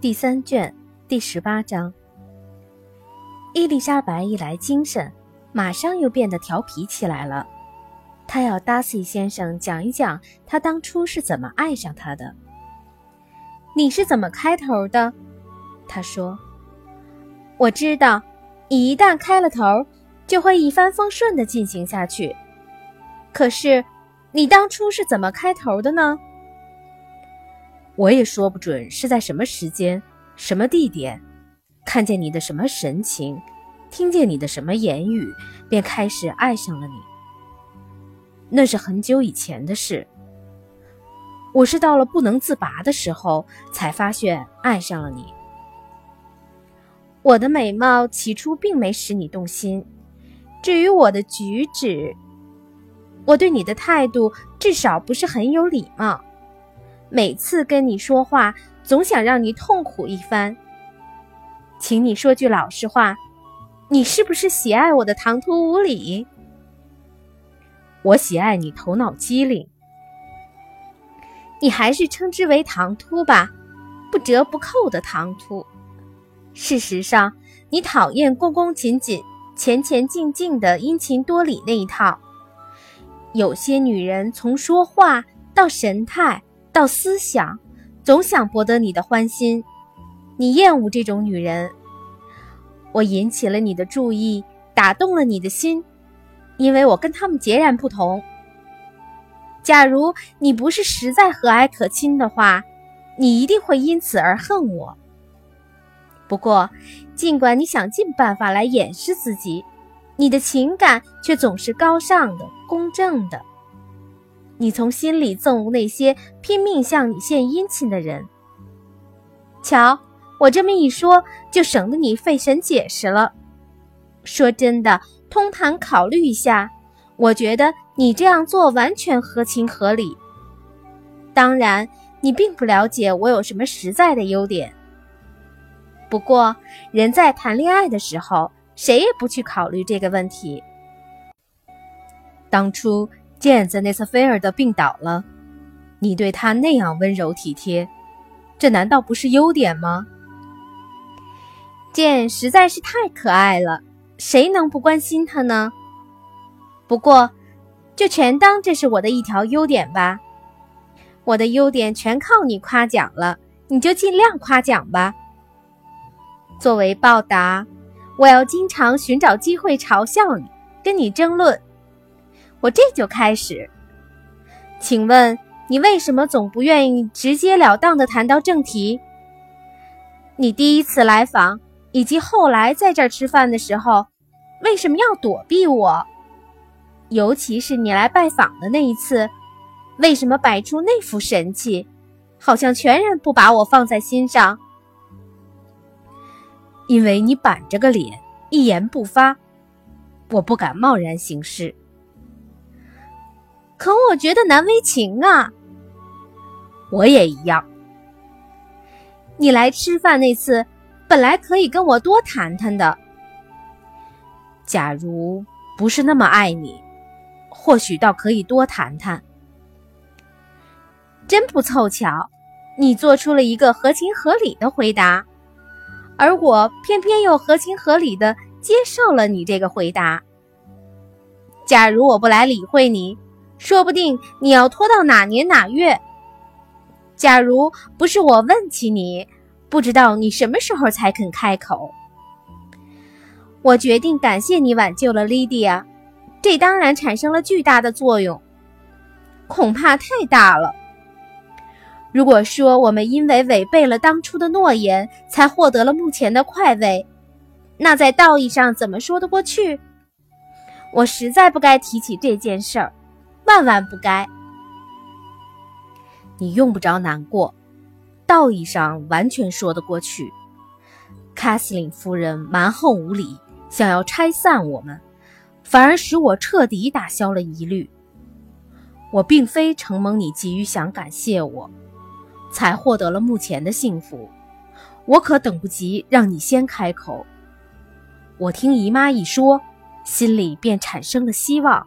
第三卷第十八章。伊丽莎白一来精神，马上又变得调皮起来了。她要达西先生讲一讲他当初是怎么爱上她的。你是怎么开头的？他说：“我知道，你一旦开了头，就会一帆风顺的进行下去。可是，你当初是怎么开头的呢？”我也说不准是在什么时间、什么地点，看见你的什么神情，听见你的什么言语，便开始爱上了你。那是很久以前的事。我是到了不能自拔的时候，才发现爱上了你。我的美貌起初并没使你动心，至于我的举止，我对你的态度至少不是很有礼貌。每次跟你说话，总想让你痛苦一番。请你说句老实话，你是不是喜爱我的唐突无礼？我喜爱你头脑机灵。你还是称之为唐突吧，不折不扣的唐突。事实上，你讨厌恭恭谨谨、前前进进的殷勤多礼那一套。有些女人从说话到神态。到思想，总想博得你的欢心，你厌恶这种女人。我引起了你的注意，打动了你的心，因为我跟他们截然不同。假如你不是实在和蔼可亲的话，你一定会因此而恨我。不过，尽管你想尽办法来掩饰自己，你的情感却总是高尚的、公正的。你从心里憎恶那些拼命向你献殷勤的人。瞧，我这么一说，就省得你费神解释了。说真的，通谈考虑一下，我觉得你这样做完全合情合理。当然，你并不了解我有什么实在的优点。不过，人在谈恋爱的时候，谁也不去考虑这个问题。当初。见在内瑟菲尔的病倒了，你对他那样温柔体贴，这难道不是优点吗？见实在是太可爱了，谁能不关心他呢？不过，就全当这是我的一条优点吧。我的优点全靠你夸奖了，你就尽量夸奖吧。作为报答，我要经常寻找机会嘲笑你，跟你争论。我这就开始，请问你为什么总不愿意直截了当的谈到正题？你第一次来访以及后来在这儿吃饭的时候，为什么要躲避我？尤其是你来拜访的那一次，为什么摆出那副神气，好像全然不把我放在心上？因为你板着个脸，一言不发，我不敢贸然行事。可我觉得难为情啊！我也一样。你来吃饭那次，本来可以跟我多谈谈的。假如不是那么爱你，或许倒可以多谈谈。真不凑巧，你做出了一个合情合理的回答，而我偏偏又合情合理的接受了你这个回答。假如我不来理会你。说不定你要拖到哪年哪月。假如不是我问起你，不知道你什么时候才肯开口。我决定感谢你挽救了莉迪亚，这当然产生了巨大的作用，恐怕太大了。如果说我们因为违背了当初的诺言才获得了目前的快慰，那在道义上怎么说得过去？我实在不该提起这件事儿。万万不该！你用不着难过，道义上完全说得过去。卡斯琳夫人蛮横无理，想要拆散我们，反而使我彻底打消了疑虑。我并非承蒙你急于想感谢我，才获得了目前的幸福，我可等不及让你先开口。我听姨妈一说，心里便产生了希望，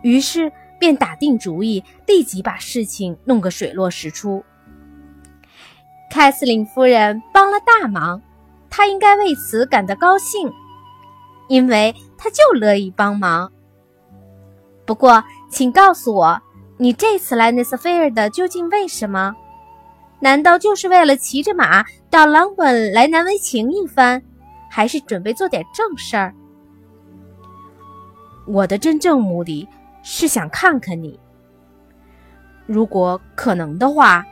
于是。便打定主意，立即把事情弄个水落石出。凯瑟琳夫人帮了大忙，她应该为此感到高兴，因为她就乐意帮忙。不过，请告诉我，你这次来内斯菲尔的究竟为什么？难道就是为了骑着马到朗本来难为情一番，还是准备做点正事儿？我的真正目的是想看看你，如果可能的话。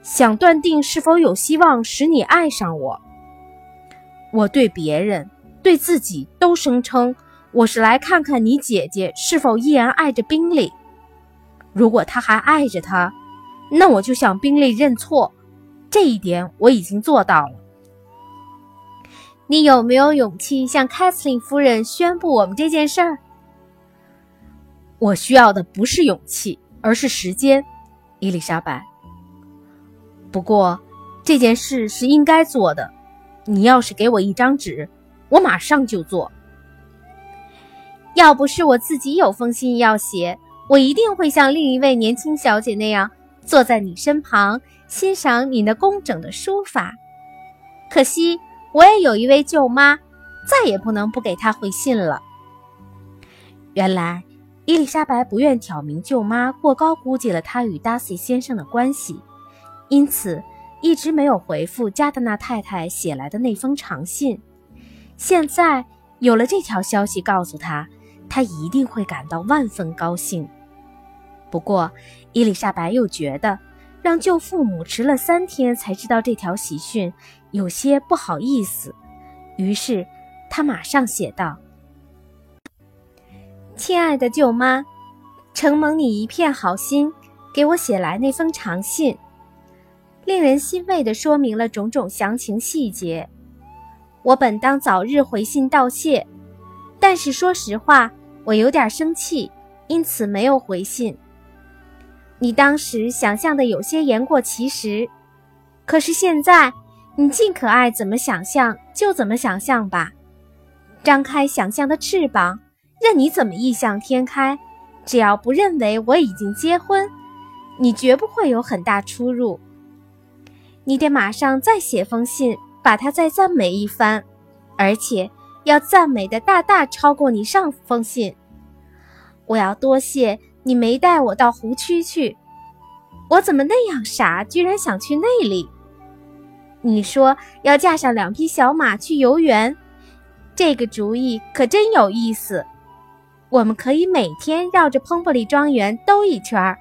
想断定是否有希望使你爱上我。我对别人、对自己都声称我是来看看你姐姐是否依然爱着宾利。如果她还爱着他，那我就向宾利认错。这一点我已经做到了。你有没有勇气向凯瑟琳夫人宣布我们这件事儿？我需要的不是勇气，而是时间，伊丽莎白。不过，这件事是应该做的。你要是给我一张纸，我马上就做。要不是我自己有封信要写，我一定会像另一位年轻小姐那样，坐在你身旁，欣赏你那工整的书法。可惜，我也有一位舅妈，再也不能不给她回信了。原来，伊丽莎白不愿挑明舅妈，过高估计了她与达西先生的关系。因此，一直没有回复加德纳太太写来的那封长信。现在有了这条消息告诉他，他一定会感到万分高兴。不过，伊丽莎白又觉得让舅父母迟了三天才知道这条喜讯有些不好意思，于是她马上写道：“亲爱的舅妈，承蒙你一片好心，给我写来那封长信。”令人欣慰地说明了种种详情细节。我本当早日回信道谢，但是说实话，我有点生气，因此没有回信。你当时想象的有些言过其实，可是现在你尽可爱怎么想象就怎么想象吧，张开想象的翅膀，任你怎么异想天开。只要不认为我已经结婚，你绝不会有很大出入。你得马上再写封信，把它再赞美一番，而且要赞美的大大超过你上封信。我要多谢你没带我到湖区去，我怎么那样傻，居然想去那里？你说要驾上两匹小马去游园，这个主意可真有意思。我们可以每天绕着彭伯利庄园兜一圈儿。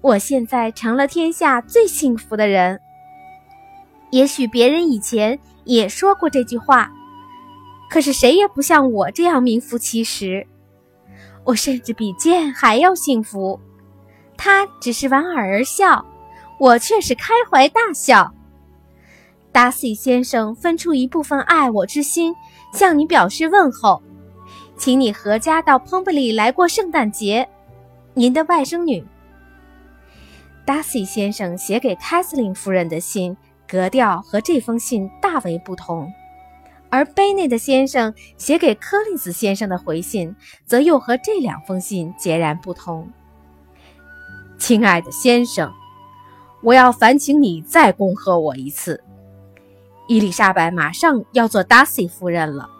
我现在成了天下最幸福的人。也许别人以前也说过这句话，可是谁也不像我这样名副其实。我甚至比剑还要幸福。他只是莞尔而笑，我却是开怀大笑。达西先生分出一部分爱我之心，向你表示问候，请你阖家到彭布里来过圣诞节。您的外甥女。达西先生写给凯瑟琳夫人的信格调和这封信大为不同，而贝内的先生写给柯林斯先生的回信则又和这两封信截然不同。亲爱的先生，我要烦请你再恭贺我一次。伊丽莎白马上要做达西夫人了，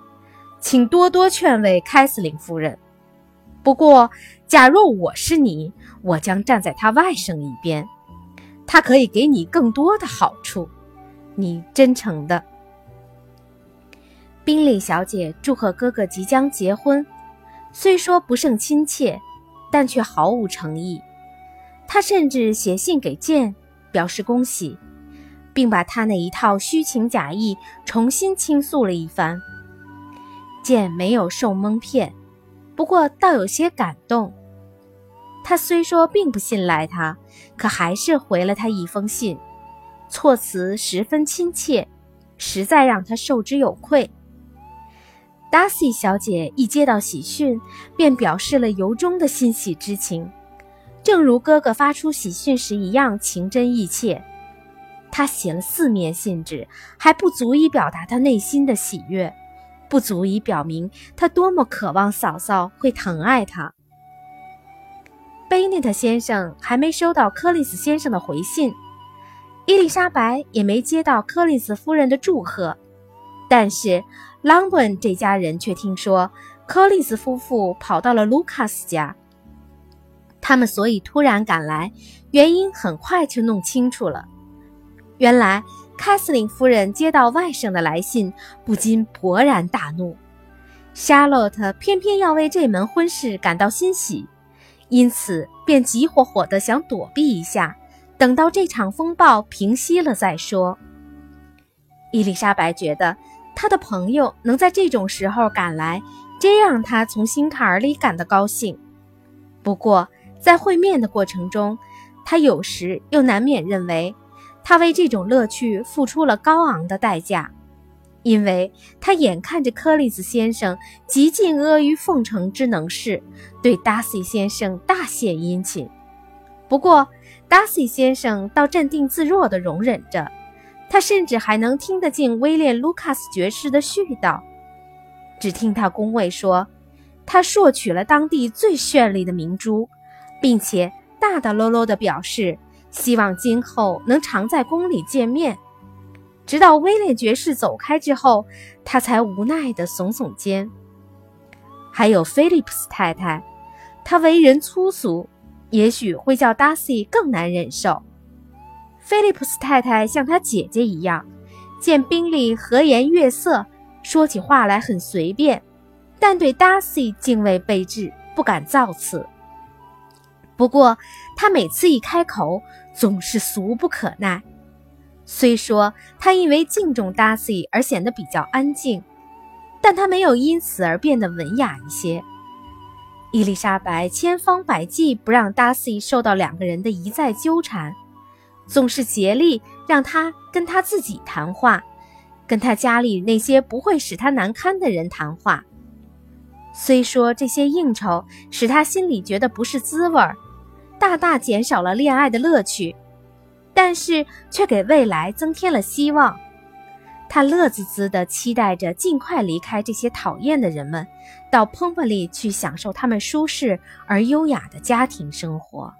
请多多劝慰凯瑟琳夫人。不过，假若我是你，我将站在他外甥一边，他可以给你更多的好处。你真诚的，宾利小姐祝贺哥哥即将结婚，虽说不甚亲切，但却毫无诚意。她甚至写信给剑，表示恭喜，并把他那一套虚情假意重新倾诉了一番。见没有受蒙骗。不过倒有些感动。他虽说并不信赖他，可还是回了他一封信，措辞十分亲切，实在让他受之有愧。达西小姐一接到喜讯，便表示了由衷的欣喜之情，正如哥哥发出喜讯时一样情真意切。他写了四面信纸，还不足以表达他内心的喜悦。不足以表明他多么渴望嫂嫂会疼爱他。贝内特先生还没收到柯利斯先生的回信，伊丽莎白也没接到柯林斯夫人的祝贺，但是朗顿这家人却听说柯林斯夫妇跑到了卢卡斯家。他们所以突然赶来，原因很快就弄清楚了。原来，凯瑟琳夫人接到外甥的来信，不禁勃然大怒。夏洛特偏偏要为这门婚事感到欣喜，因此便急火火地想躲避一下，等到这场风暴平息了再说。伊丽莎白觉得她的朋友能在这种时候赶来，真让她从心坎里感到高兴。不过，在会面的过程中，他有时又难免认为，他为这种乐趣付出了高昂的代价，因为他眼看着柯利斯先生极尽阿谀奉承之能事，对达西先生大献殷勤。不过，达西先生倒镇定自若地容忍着，他甚至还能听得进威廉·卢卡斯爵士的絮叨，只听他恭维说，他硕取了当地最绚丽的明珠。并且大大咯咯地表示希望今后能常在宫里见面，直到威廉爵士走开之后，他才无奈地耸耸肩。还有菲利普斯太太，她为人粗俗，也许会叫达西更难忍受。菲利普斯太太像她姐姐一样，见宾利和颜悦色，说起话来很随便，但对达西敬畏备至，不敢造次。不过，他每次一开口，总是俗不可耐。虽说他因为敬重达西而显得比较安静，但他没有因此而变得文雅一些。伊丽莎白千方百计不让达西受到两个人的一再纠缠，总是竭力让他跟他自己谈话，跟他家里那些不会使他难堪的人谈话。虽说这些应酬使他心里觉得不是滋味儿。大大减少了恋爱的乐趣，但是却给未来增添了希望。他乐滋滋地期待着尽快离开这些讨厌的人们，到彭伯利去享受他们舒适而优雅的家庭生活。